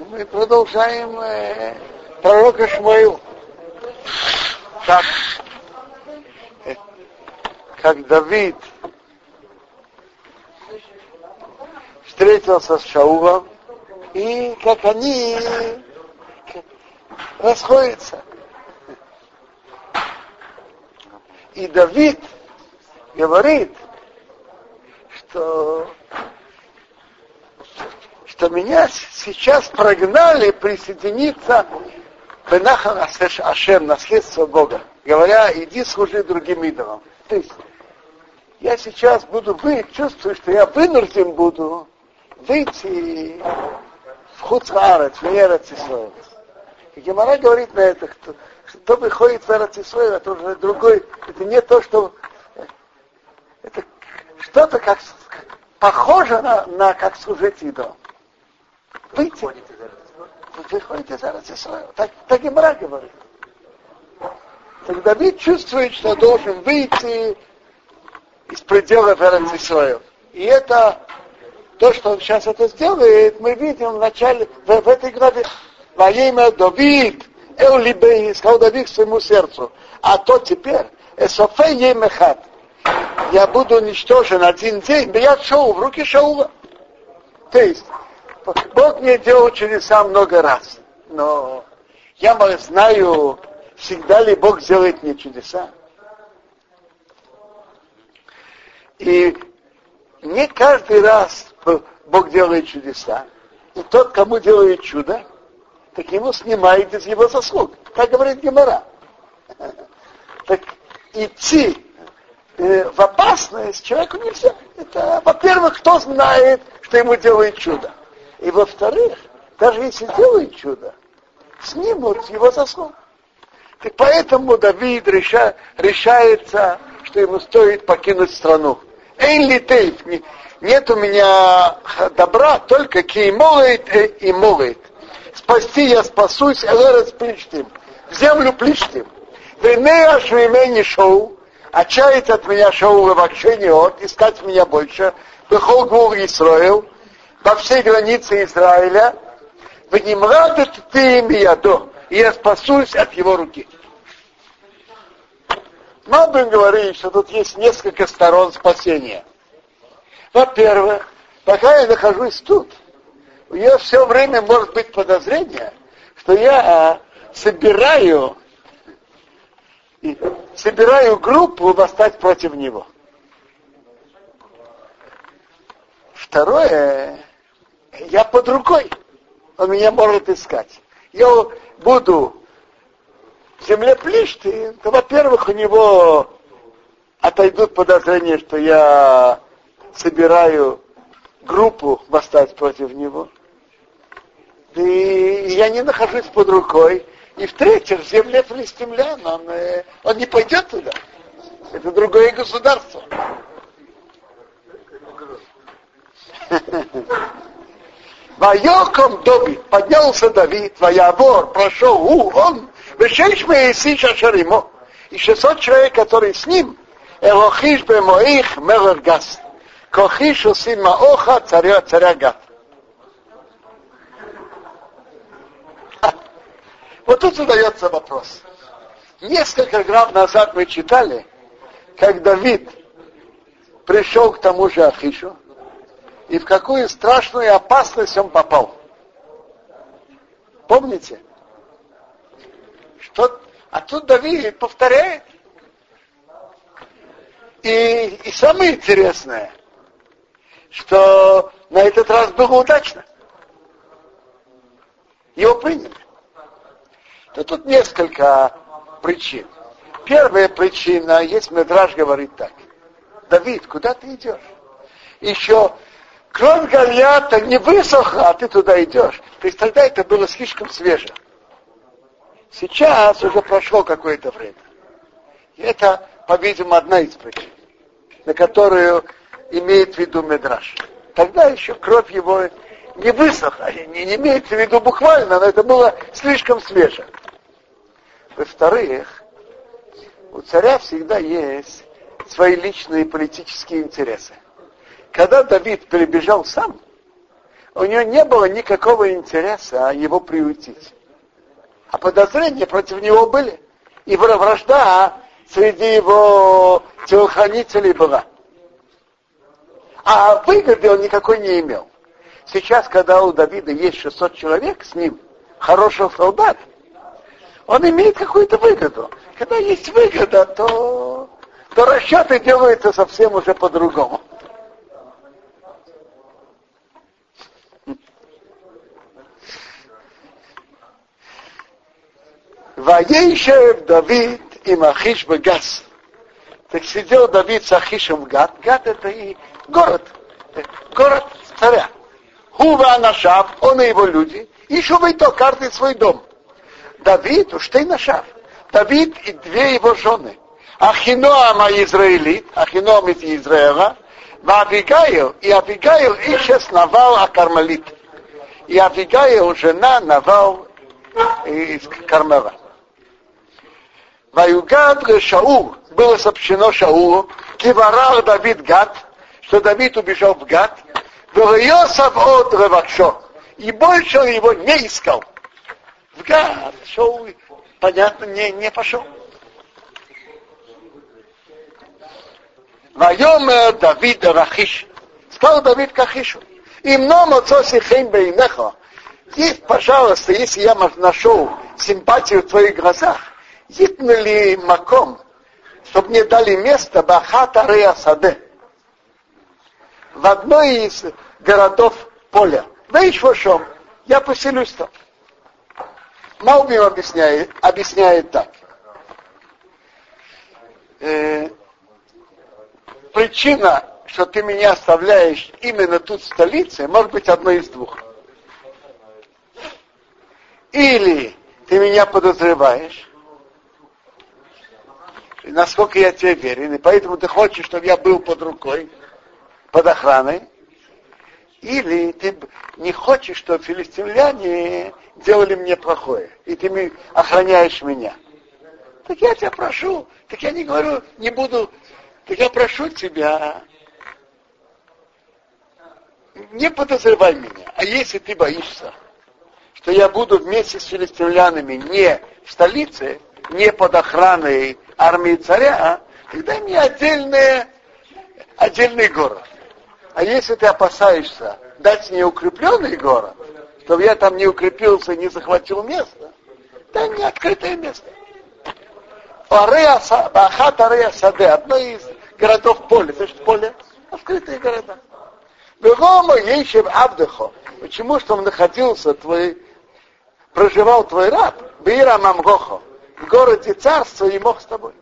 мы продолжаем э, пророка Шмаил. Как, э, как Давид встретился с Шаулом, и как они расходятся. И Давид говорит, что, что меня сейчас прогнали присоединиться к Бенахам Ашем, наследство Бога, говоря, иди служи другим идолам. То есть я сейчас буду быть, чувствую, что я вынужден буду выйти в Хуцварец, в Ерацисоев. И Гемора говорит на это, кто, кто выходит в Ерацисоев, это уже другой, это не то, что это что-то как, похоже на, на как служить идолам. Выйти. Выходит из Ерацисоев. Так, так Гемора говорит. Так Давид чувствует, что должен выйти из пределов Ерацисоев. И это то, что он сейчас это сделает, мы видим в начале, в, в этой главе. Во имя Давид, Эулибей, сказал Давид своему сердцу. А то теперь, Эсофе Емехат, я буду уничтожен один день, я Шоу, в руки Шаула. То есть, Бог мне делал чудеса много раз, но я знаю, всегда ли Бог сделает мне чудеса. И не каждый раз Бог делает чудеса. И тот, кому делает чудо, так ему снимает из его заслуг. Как говорит Гемора. Так идти э, в опасность человеку нельзя. Это, во-первых, кто знает, что ему делает чудо. И во-вторых, даже если делает чудо, снимут его заслуг. Так поэтому Давид реша, решается, что ему стоит покинуть страну. Эйн литейф, нет у меня добра, только кеймолает и молает. Спасти я спасусь, элерес плечтим. В землю плечтим. Венея швеймени шоу, отчаять от меня шоу вообще не от, искать меня больше. Бехол гвул Исраил, во всей границе Израиля. Ты до, и я спасусь от его руки. Надо говорить, что тут есть несколько сторон спасения. Во-первых, пока я нахожусь тут, у нее все время может быть подозрение, что я а, собираю собираю группу восстать против него. Второе, я под рукой. Он меня может искать. Я буду в земле Плишты, то, во-первых, у него отойдут подозрения, что я собираю группу восстать против него. И я не нахожусь под рукой. И в-третьих, в земле филистимлян он, э, он не пойдет туда. Это другое государство. Вайоком Доби, поднялся Давид, Ваявор, прошел у, он, Вешеш Меиси Шашаримо, и 600 человек, которые с ним, Элохиш Бемоих Мелергаст. Кохишу сима оха царя, царя Гат. Вот тут задается вопрос. Несколько грамм назад мы читали, как Давид пришел к тому же Ахишу, и в какую страшную опасность он попал. Помните? Что? А тут Давид повторяет. И, и самое интересное – что на этот раз было удачно. Его приняли. Но тут несколько причин. Первая причина, есть Медраж говорит так. Давид, куда ты идешь? Еще кровь Гольята не высохла, а ты туда идешь. То есть тогда это было слишком свеже. Сейчас уже прошло какое-то время. И это, по-видимому, одна из причин, на которую имеет в виду Медраш. Тогда еще кровь его не высохла, не, не имеется в виду буквально, но это было слишком свеже. Во-вторых, у царя всегда есть свои личные политические интересы. Когда Давид перебежал сам, у него не было никакого интереса его приютить. А подозрения против него были. И вражда среди его телохранителей была. А выгоды он никакой не имел. Сейчас, когда у Давида есть 600 человек с ним, хороших солдат, он имеет какую-то выгоду. Когда есть выгода, то, то расчеты делаются совсем уже по-другому. Воейшев Давид и Махиш Багас. Так сидел Давид с Ахишем Гад. Гад это и город. Город царя. Хува Анашав, он и его люди. И то каждый свой дом. Давид, уж ты Нашав. Давид и две его жены. Ахиноама Израилит, Ахиноам из Израиля, Авигаил, и Авигаил ищет Навал Акармалит. И Авигаил, жена Навал из Кармела. Ваюгад Шаур, было сообщено Шаулу, Киварал Давид Гад, что Давид убежал в Гад, Йосав от Ревакшо, и больше он его не искал. В Гад Шаул, понятно, не, не пошел. Вайомер Давид Рахиш, сказал Давид Кахишу, им ном отцоси хейм бейнеха, есть, пожалуйста, если я нашел симпатию в твоих глазах, Зитны ли маком, чтобы мне дали место Бахата Реасаде в одной из городов поля. Вейшвошом, я поселюсь там. Малбим объясняет, объясняет так. Э, причина, что ты меня оставляешь именно тут в столице, может быть одной из двух. Или ты меня подозреваешь, насколько я тебе верен, и поэтому ты хочешь, чтобы я был под рукой, под охраной, или ты не хочешь, чтобы филистимляне делали мне плохое, и ты охраняешь меня. Так я тебя прошу, так я не говорю, не буду, так я прошу тебя, не подозревай меня. А если ты боишься, что я буду вместе с филистимлянами не в столице, не под охраной армии царя, тогда мне отдельный, отдельный город. А если ты опасаешься дать мне укрепленный город, чтобы я там не укрепился, не захватил место, дай мне открытое место. Бахат Арея Саде, одно из городов поля. Значит, поле открытые города. Бегома Ейшев Абдехо. Почему? Что он находился, твой, проживал твой раб, Бира Мамгохо в городе царства и мог с тобой.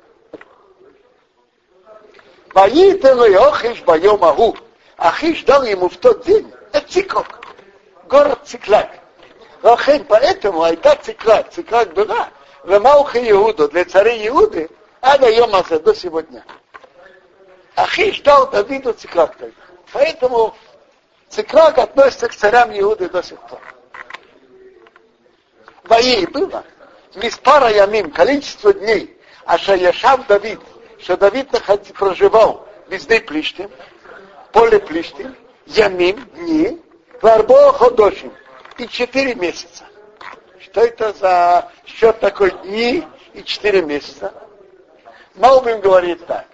Воитену и Охиш боем Агу. Ахиш дал ему в тот день, это Цикок, город Циклак. Лохен, поэтому Айда Циклак, Циклак была, Вемауха Иуду, для царей Иуды, а до Йомаса до сегодня. Ахиш дал Давиду Циклак тогда. Поэтому Циклак относится к царям Иуды до сих пор. Воей было. Миспара Ямим, количество дней, а Шаяшав Давид, что Давид проживал везде Плиштим, поле Плиштим, Ямим, дни, Варбо Ходошим, и четыре месяца. Что это за счет такой дни и четыре месяца? Маубим говорит так.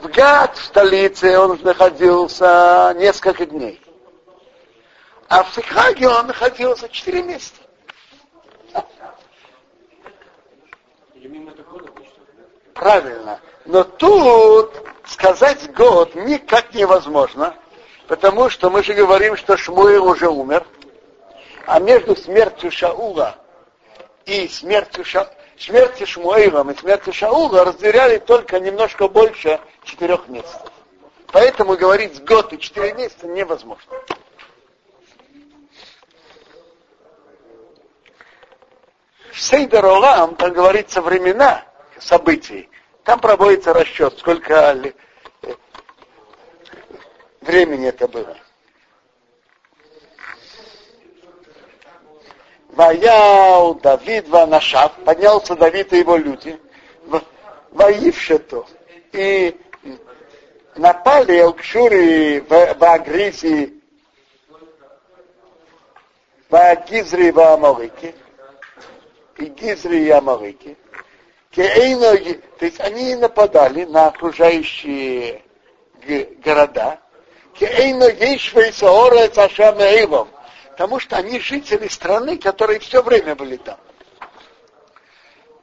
В Гад, в столице, он находился несколько дней. А в Сикхаге он находился четыре месяца. Правильно. Но тут сказать год никак невозможно, потому что мы же говорим, что Шмуил уже умер, а между смертью Шаула и смертью, Ша... смертью Шмуилом и смертью Шаула разделяли только немножко больше четырех месяцев. Поэтому говорить год и четыре месяца невозможно. В Сейдер Олам, там говорится времена, событий. Там проводится расчет, сколько времени это было. Ваял Давид Ванашав, поднялся Давид и его люди, воившето, и напали Элкшури в, в Агризе Гизри в Амалике, и Гизри и Амалике, то есть они нападали на окружающие города, потому что они жители страны, которые все время были там.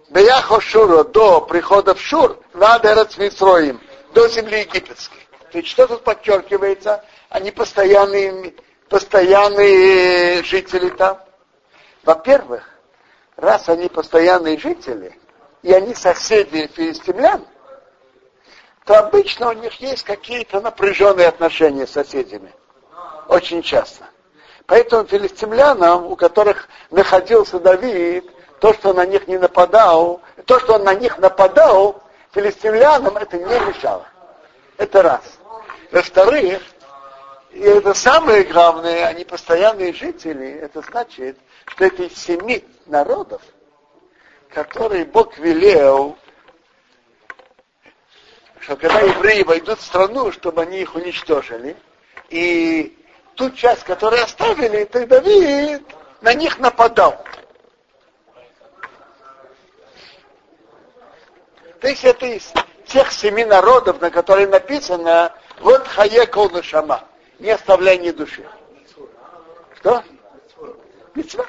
Беяхо Шура до прихода в Шур, надо Рацмитроим, до земли египетской. То есть что тут подчеркивается? Они постоянные, постоянные жители там. Во-первых, раз они постоянные жители, и они соседи филистимлян, то обычно у них есть какие-то напряженные отношения с соседями. Очень часто. Поэтому филистимлянам, у которых находился Давид, то, что на них не нападал, то, что он на них нападал, филистимлянам это не мешало. Это раз. Во-вторых, и это самое главное, они постоянные жители, это значит, из семи народов, которые Бог велел, что когда евреи войдут в страну, чтобы они их уничтожили, и ту часть, которую оставили, то Давид на них нападал. То есть это из тех семи народов, на которые написано вот хае кол шама, не оставляй ни души. Что? Митцва.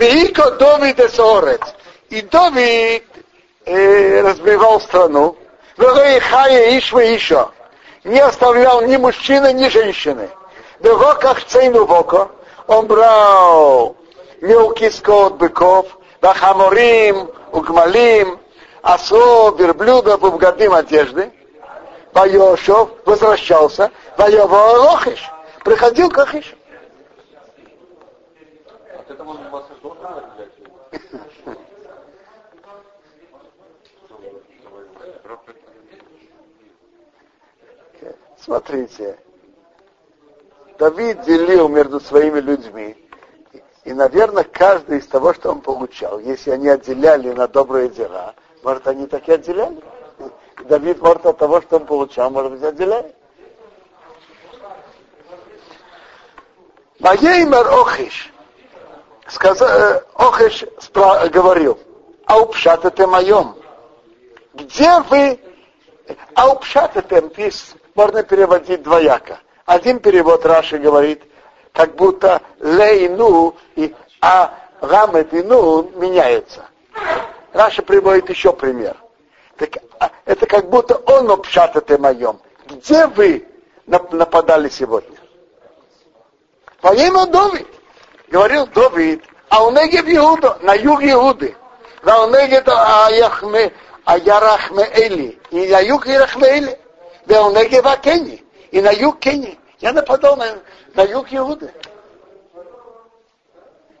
Веико Довид Эсорец. И Довид э, разбивал страну. Хая Ишва еще. Не оставлял ни мужчины, ни женщины. В роках цейну воко он брал мелкий скот быков, Вахаморим, Угмалим, Асо, верблюдов, Убгадим одежды. Вайошов возвращался, Вайово Лохиш, приходил к Ахишу. Смотрите, Давид делил между своими людьми и, наверное, каждый из того, что он получал, если они отделяли на добрые дела, может, они так и отделяли. Давид, может, от того, что он получал, может быть, отделяли. Маеймер Охиш, сказал, э, Охиш спра- говорил, аупшат это моем. Где вы, аупшат это можно переводить двояко. Один перевод Раши говорит, как будто лейну и а гамет и ну меняются. Раша приводит еще пример. Так, а, это как будто он обшатате моем. Где вы нападали сегодня? Во имя Давид. Говорил Давид, а у Негев Иуда, на юг Иуды. На Негев Аяхме, Аярахме Эли. И на юг Ярахме Эли. Негев Кенни. И на юг Кенни. Я нападал на, на юг Иуды.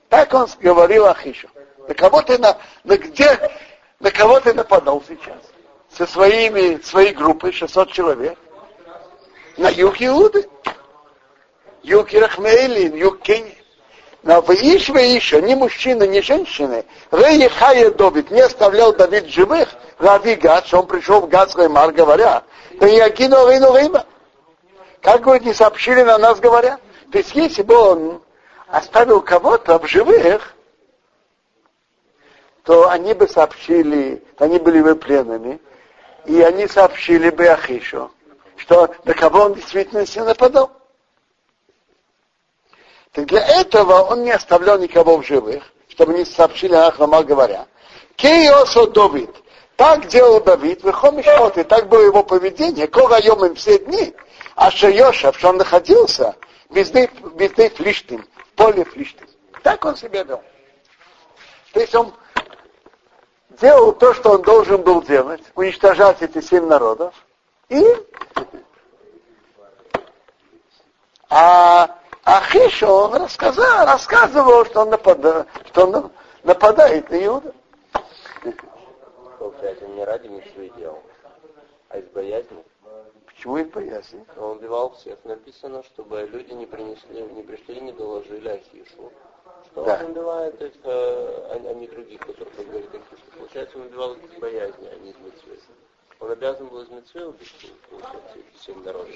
Так он говорил Ахишу. На кого ты на, на где, на кого ты нападал сейчас? Со своими, своей группой, 600 человек. На юг Иуды. Юг Ирахмейлин, юг Кении. Но в Ишве еще ни мужчины, ни женщины. Рей Хая Давид не оставлял Давид живых. Рави Гад, что он пришел в Гадский мар, говоря, да я кинул Рейну Рейма. Как вы не сообщили на нас, говоря? То есть, если бы он оставил кого-то в живых, то они бы сообщили, они были бы пленными, и они сообщили бы Ахишу, что на кого он действительно нападал. Так для этого он не оставлял никого в живых, чтобы не сообщили Ахлама, говоря, Кейосо Давид, так делал Давид, выхомиш и так было его поведение, кога им все дни, а Шайошев, что он находился, везде, везде флиштим, в поле флиштим. Так он себя вел. То есть он делал то, что он должен был делать, уничтожать эти семь народов, и а Ахиша, он рассказал, рассказывал, что он, напада, что он нападает на Иуда. Получается, не ради мечты делал, а из боязни. Почему из боязни? Он убивал всех. Написано, чтобы люди не принесли, не пришли, не доложили Ахишу. Что да. он убивает их, а, а не других, которых он говорит Ахишу. Получается, он убивал их из боязни, а не из митцвы. Он обязан был из Митцвы убить, получается, семь народов.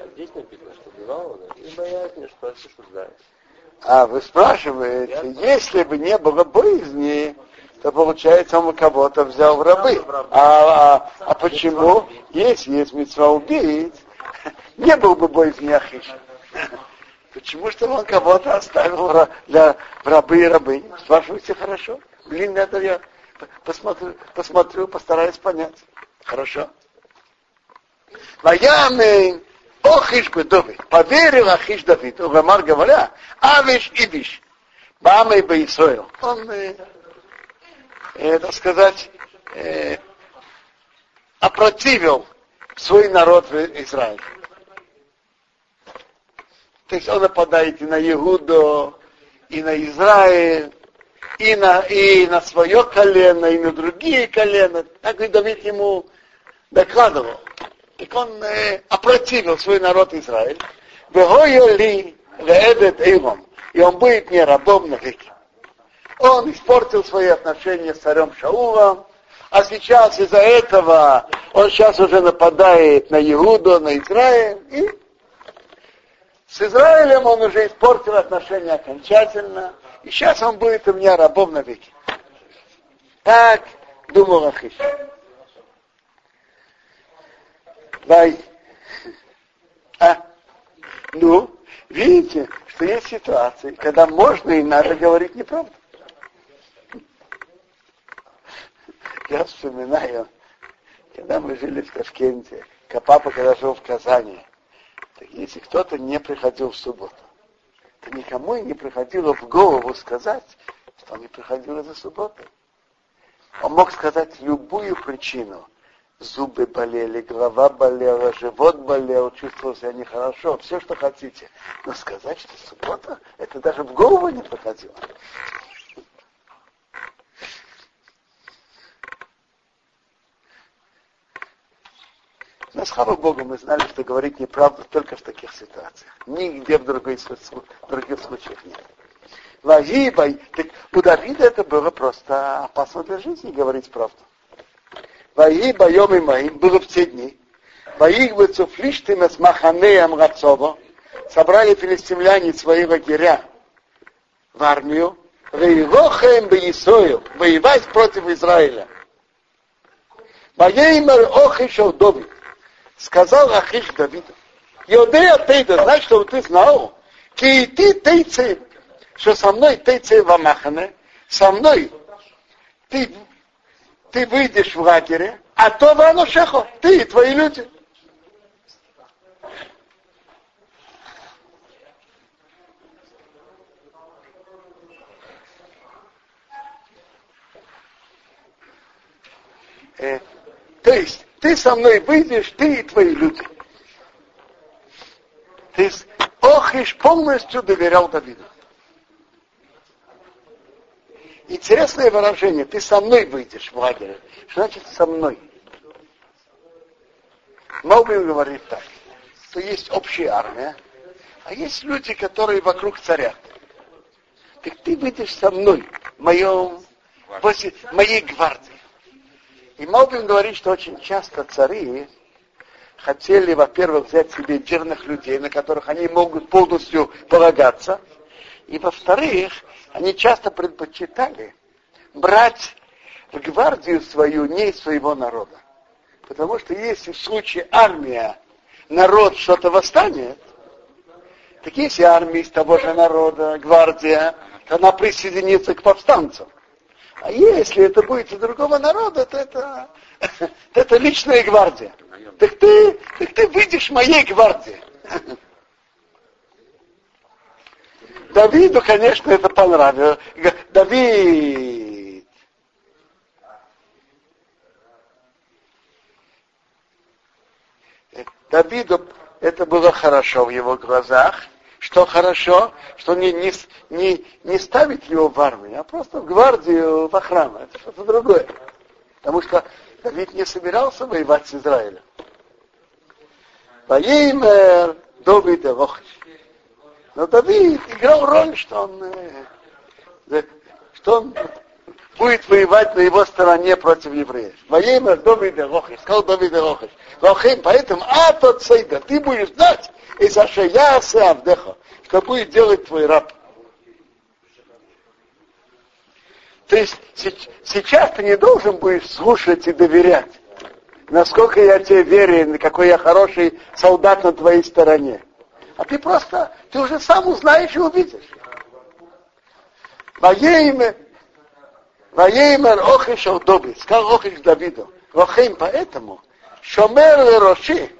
А здесь написано, что убивал он их, и боязнь, что осуждает. А вы спрашиваете, если бы не было боязни, то получается он кого-то взял в рабы. А, а, а почему? Если есть мецва убить, не был бы боязни Ахиш. Почему что он кого-то оставил для рабы и рабы? Спрашивайте хорошо. Блин, это я посмотрю, посмотрю, постараюсь понять. Хорошо. Ваямин Охиш Давид. Поверил Ахиш Давид. Угамар говоря, Авиш Ибиш. Бамой Баисоил. Он, э, э, так сказать, э, опротивил свой народ в Израиле. То есть он нападает и на Иуду, и на Израиль, и на, и на свое колено, и на другие колена. Так и Давид ему докладывал. Так он э, опротивил свой народ Израиль. ли. И он будет не рабом навеки. Он испортил свои отношения с царем Шаулом, а сейчас из-за этого он сейчас уже нападает на Иуду, на Израиль, и с Израилем он уже испортил отношения окончательно, и сейчас он будет у меня рабом навеки. Так думал Ахиш. Вай. А? Ну, видите, что есть ситуации, когда можно и надо говорить неправду. Я вспоминаю, когда мы жили в Ташкенте, папа когда жил в Казани, так если кто-то не приходил в субботу, то никому и не приходило в голову сказать, что он не приходил из-за субботы. Он мог сказать любую причину. Зубы болели, голова болела, живот болел, чувствовал себя нехорошо, все, что хотите. Но сказать, что суббота, это даже в голову не приходило. Но слава Богу, мы знали, что говорить неправду только в таких ситуациях. Нигде в, других случаях нет. Вагибай, так у Давида это было просто опасно для жизни говорить правду. Ваиба йомы моим было в те дни. Ваих бы цуфлиштим с маханеем Рацово. Собрали филистимляне свои лагеря в армию. Ваилохаем бы Исою. Воевать против Израиля. Ваеймер охишел Давид сказал Ахиш Давиду, Йодея Тейда, знаешь, что ты знал? Ты тейцы, что со мной тейцы вамахане, со мной ты, ты выйдешь в лагере, а то вано шехо, ты и твои люди. Э, то есть, ты со мной выйдешь, ты и твои люди. Ты Охиш полностью доверял Давиду. Интересное выражение, ты со мной выйдешь в лагере. Что значит со мной? Мог говорит так, что есть общая армия, а есть люди, которые вокруг царя. Так ты выйдешь со мной, в моем, в моей гвардии. И Малбин говорит, что очень часто цари хотели, во-первых, взять себе верных людей, на которых они могут полностью полагаться, и, во-вторых, они часто предпочитали брать в гвардию свою не из своего народа. Потому что если в случае армия, народ что-то восстанет, так если армия из того же народа, гвардия, то она присоединится к повстанцам. А если это будет из другого народа, то это, это личная гвардия. Так ты, так ты выйдешь моей гвардии. Давиду, конечно, это понравилось. Давид, Давиду это было хорошо в его глазах, что хорошо, что не, не, не, не ставить его в армию, а просто в гвардию, в охрану. Это что-то другое. Потому что Давид не собирался воевать с Израилем. Ваимер Давид Вохиш. Но Давид играл роль, что он, э, что он будет воевать на его стороне против евреев. Во имя Давида Рохиш, сказал Давида Рохиш. Рохим, поэтому, а тот сейда, ты будешь знать, и что я Авдеха, что будет делать твой раб. То есть сейчас ты не должен будешь слушать и доверять, насколько я тебе верен, какой я хороший солдат на твоей стороне. А ты просто, ты уже сам узнаешь и увидишь. Воеймер, воеймер охиш Доби, сказал охиш Давиду. Рохим, поэтому, шомер роши,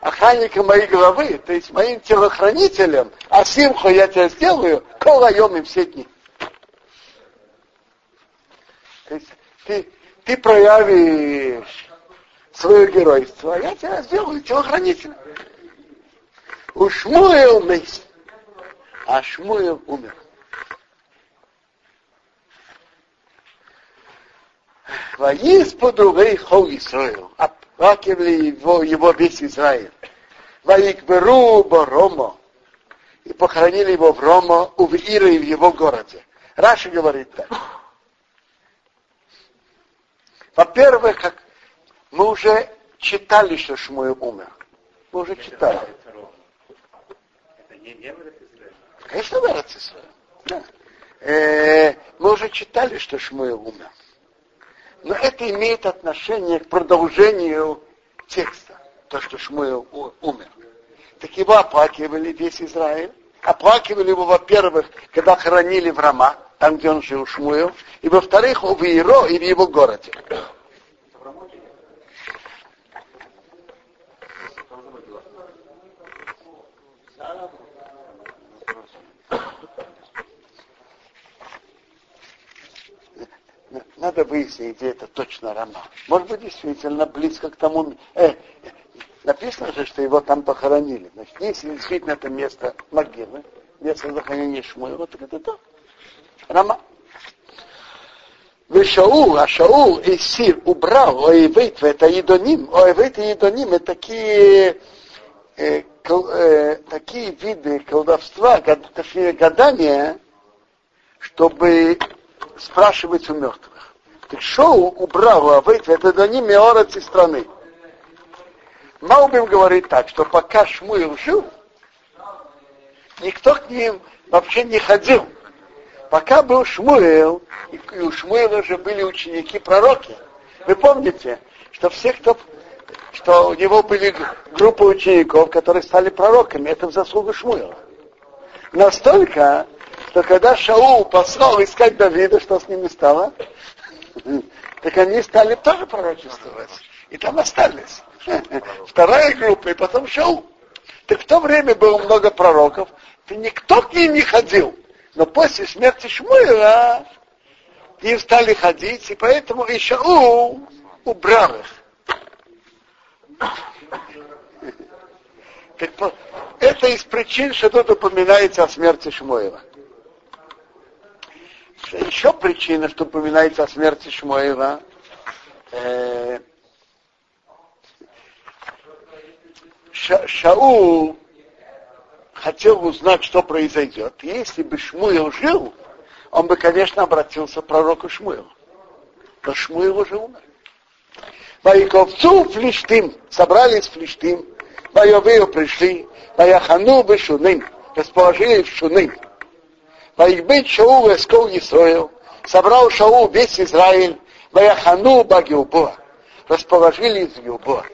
охранником моей головы, то есть моим телохранителем, а симху я тебя сделаю, колайом им все дни. То есть ты, ты проявишь свое геройство, а я тебя сделаю телохранителем. У Шмуэл мейс, а Шмуэл умер. Воис подругей хол Исраил, оплакивали его, его весь Израиль. Ваикберу Рома, и похоронили его в Рома, у Иры в его городе. Раша говорит так. Во-первых, как мы уже читали, что Шмуэл умер. Мы уже читали. Конечно. Да. Э, мы уже читали, что Шмуэл умер. Но это имеет отношение к продолжению текста, то, что Шмуэл умер. Так его оплакивали весь Израиль. Оплакивали его, во-первых, когда хоронили в Рама, там, где он жил, Шмуэл, и во-вторых, в Иеро и в его городе. Надо выяснить, где это точно Рама. Может быть, действительно близко к тому... Э, написано же, что его там похоронили. Значит, если действительно это место могилы, место захоронения Шмуэла, так это то. Рама. Шаул, а Шаул и Сир убрал Оевейт, это Едоним. Оевейт и Едоним это такие, э, кол, э, такие виды колдовства, точнее гадания, чтобы спрашивать у мертвых. Шоу убрал Авейт, это Едоним и страны. Маубим говорит так, что пока Шмуил жил, никто к ним вообще не ходил. Пока был Шмуэл, и у Шмуэла же были ученики пророки. Вы помните, что все, кто что у него были группы учеников, которые стали пророками, это в заслугу Шмуэла. Настолько, что когда Шаул послал искать Давида, что с ними стало? Так они стали тоже пророчествовать. И там остались. Вторая группа, и потом Шаул. Так в то время было много пророков, и никто к ним не ходил. Но после смерти Шмуила им стали ходить, и поэтому и Шаул убрал их. Это из причин, что тут упоминается о смерти Шмуила. Еще причина, что упоминается о смерти Шмуила, э, Шаул хотел узнать, что произойдет. Если бы Шмуил жил, он бы, конечно, обратился к пророку Шмуилу. Но Шмуил уже умер. Ваиковцу флиштим, собрались флиштим, Вайовею пришли, Ваяхану бы шуним, расположили в шуним. Ваикбет Шаул эскол Исраил, собрал Шаул весь Израиль, Ваяхану Багилбоа, расположили в Гилбоа.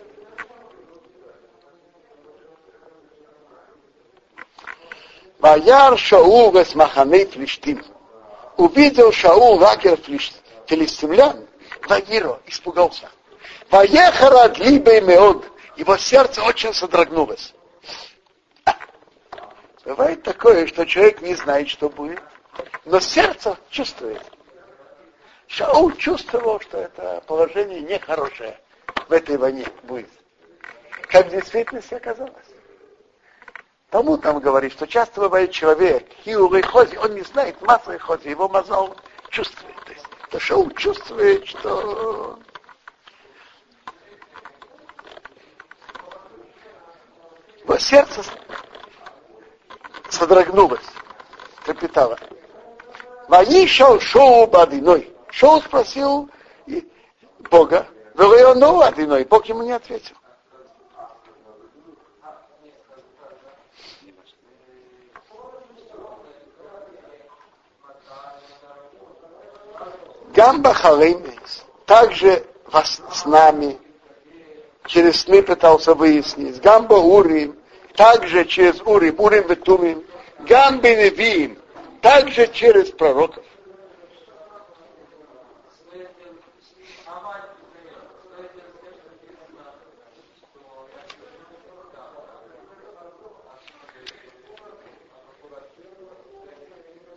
Ваяр Шаул Весмаханей Флиштим. Увидел Шаул лагерь филистимлян, Вагиро, испугался. Поехала Длибе Меод, его сердце очень содрогнулось. Бывает такое, что человек не знает, что будет, но сердце чувствует. Шаул чувствовал, что это положение нехорошее в этой войне будет. Как в действительности оказалось. Тому там говорит, что часто бывает человек, хиуры хози, он не знает массы хози, его мазал чувствует. То есть, то Шаул чувствует, что сердце содрогнулось, трепетало. Ваишал Шоу Бадиной. Шоу спросил Бога, Вегайону Адиной. Бог ему не ответил. Гамба Халеймис также с нами через сны пытался выяснить. Гамба Урим, также через Урим, Урим Ветумим. Гамби Невиим, также через пророков.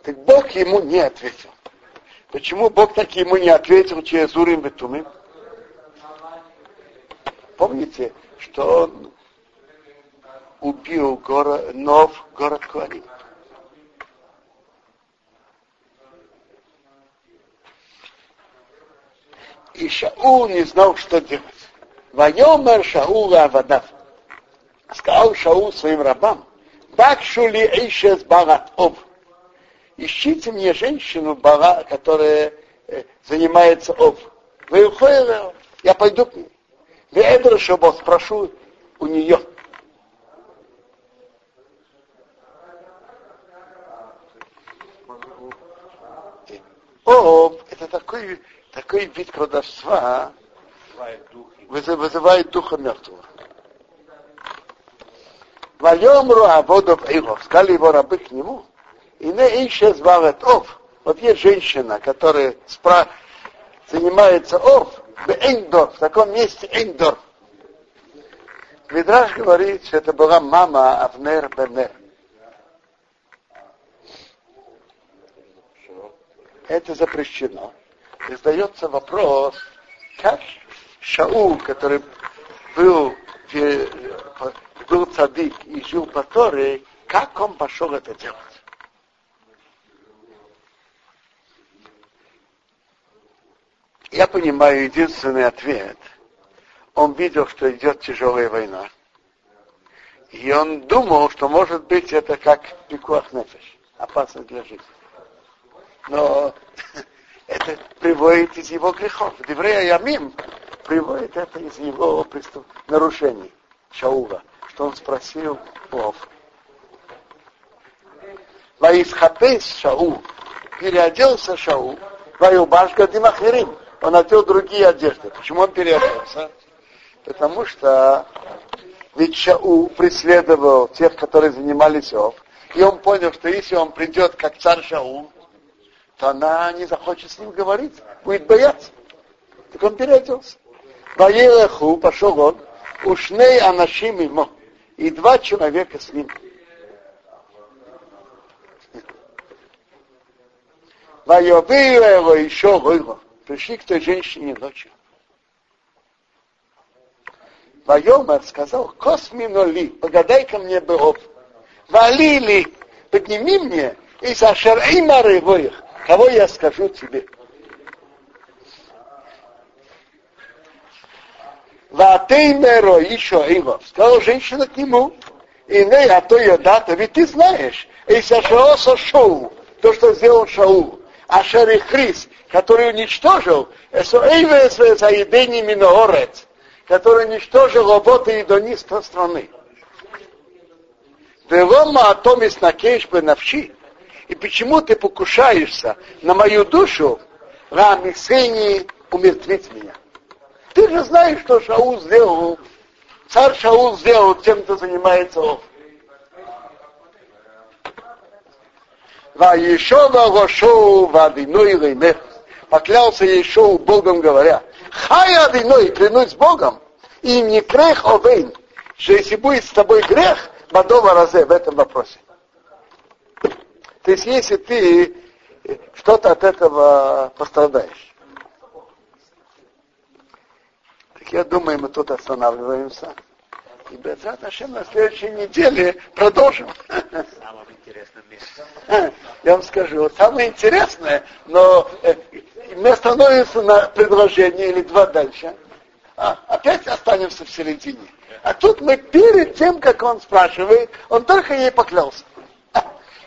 Так Бог ему не ответил. Почему Бог так ему не ответил через Урим Бетумим? Помните, что он убил город, Нов, город Куаним? И Шаул не знал, что делать. Вайомер Шаул Авадав. Сказал Шаул своим рабам, Бакшули Эйшес Барат Ов ищите мне женщину, бара, которая э, занимается ов. Я пойду к ней. Ведра Шабо спрошу у нее. Ов – это такой, такой вид колдовства, вызывает, духа мертвого. Вайомру Аводов Эйгов, сказали его рабы к нему – и не ищет звалет ов. Вот есть женщина, которая спра... занимается ов, в Эйндор, в таком месте Эйндор. Мидраш говорит, что это была мама Авнер Бенер. Это запрещено. И задается вопрос, как Шаул, который был, был цадик и жил по Торе, как он пошел это делать? Я понимаю единственный ответ. Он видел, что идет тяжелая война. И он думал, что может быть это как пикуах нефеш, опасно для жизни. Но это приводит из его грехов. Деврея Ямим приводит это из его преступ... нарушений Шаула, что он спросил Бог. Ваисхапес Шаул, переоделся Шаул, Ваюбашка Димахирим, он надел другие одежды. Почему он переоделся? Потому что ведь Шау преследовал тех, которые занимались Ов, и он понял, что если он придет как царь Шау, то она не захочет с ним говорить, будет бояться. Так он переоделся. Ваелеху пошел он, ушней анашим ему, и два человека с ним. Вайовею его еще выло пришли к той женщине ночью. Вайомар сказал, косминоли, погадай-ка мне Бог. Валили, подними мне, и сашер эймары воих, кого я скажу тебе. Ватеймеро еще его. Сказал женщина к нему, и не, а то ее дата, ведь ты знаешь, и сашеоса шоу, то, что сделал Шаул. Ашер Хрис, который уничтожил Заедени Миноорец, который уничтожил работы идониста страны. Велома атомис накеш навши. И почему ты покушаешься на мою душу, Рамисени умертвить меня? Ты же знаешь, что Шаул сделал, царь Шаул сделал тем, кто занимается он. Ваешова Гошоу Вадиной Леймех. Поклялся Ешоу Богом говоря, Хай Адиной, клянусь Богом, и не крех овейн, что если будет с тобой грех, Бадова Разе в этом вопросе. То есть если ты что-то от этого пострадаешь. Так я думаю, мы тут останавливаемся. И Безрат Ашем на следующей неделе продолжим. Самом интересном месте. Я вам скажу, вот самое интересное, но э, мы остановимся на предложении или два дальше. А, опять останемся в середине. А тут мы перед тем, как он спрашивает, он только ей поклялся.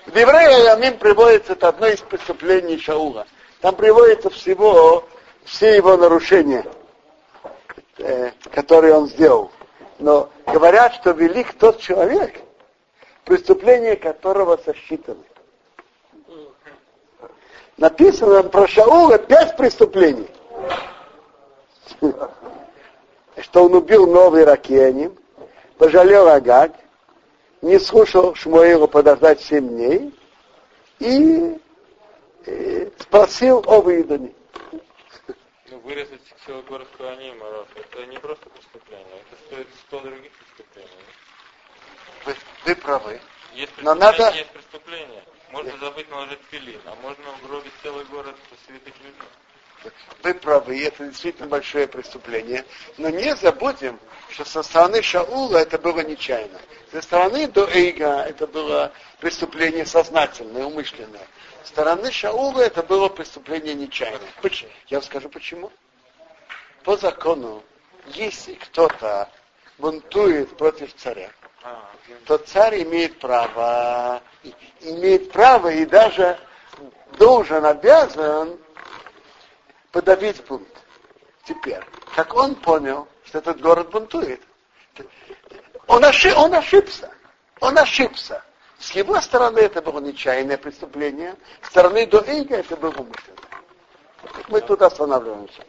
В Еврея Ямим приводится это одно из преступлений Шаула. Там приводится всего, все его нарушения, э, которые он сделал. Но говорят, что велик тот человек, преступления которого сосчитаны. Написано про Шаула пять преступлений. Что он убил новый Ракеним, пожалел Агаг, не слушал Шмуэла подождать семь дней и, и спросил о выдании. Ну, вырезать целый город Куаним, это не просто преступление, это стоит 100 других преступлений. Вы, вы правы. Есть Но преступление, надо... есть преступление. Можно забыть наложить пилин, а можно угробить целый город святых людьми. Вы правы, это действительно большое преступление. Но не забудем, что со стороны Шаула это было нечаянно. Со стороны Доэйга это было преступление сознательное, умышленное. Со стороны Шаула это было преступление нечаянное. Почему? Я вам скажу почему. По закону, если кто-то бунтует против царя, а, то царь имеет право, имеет право и даже должен, обязан подавить бунт. Теперь, как он понял, что этот город бунтует, он, ошиб, он ошибся. Он ошибся. С его стороны это было нечаянное преступление, с стороны Дуэйга это было умышленное. Мы тут останавливаемся.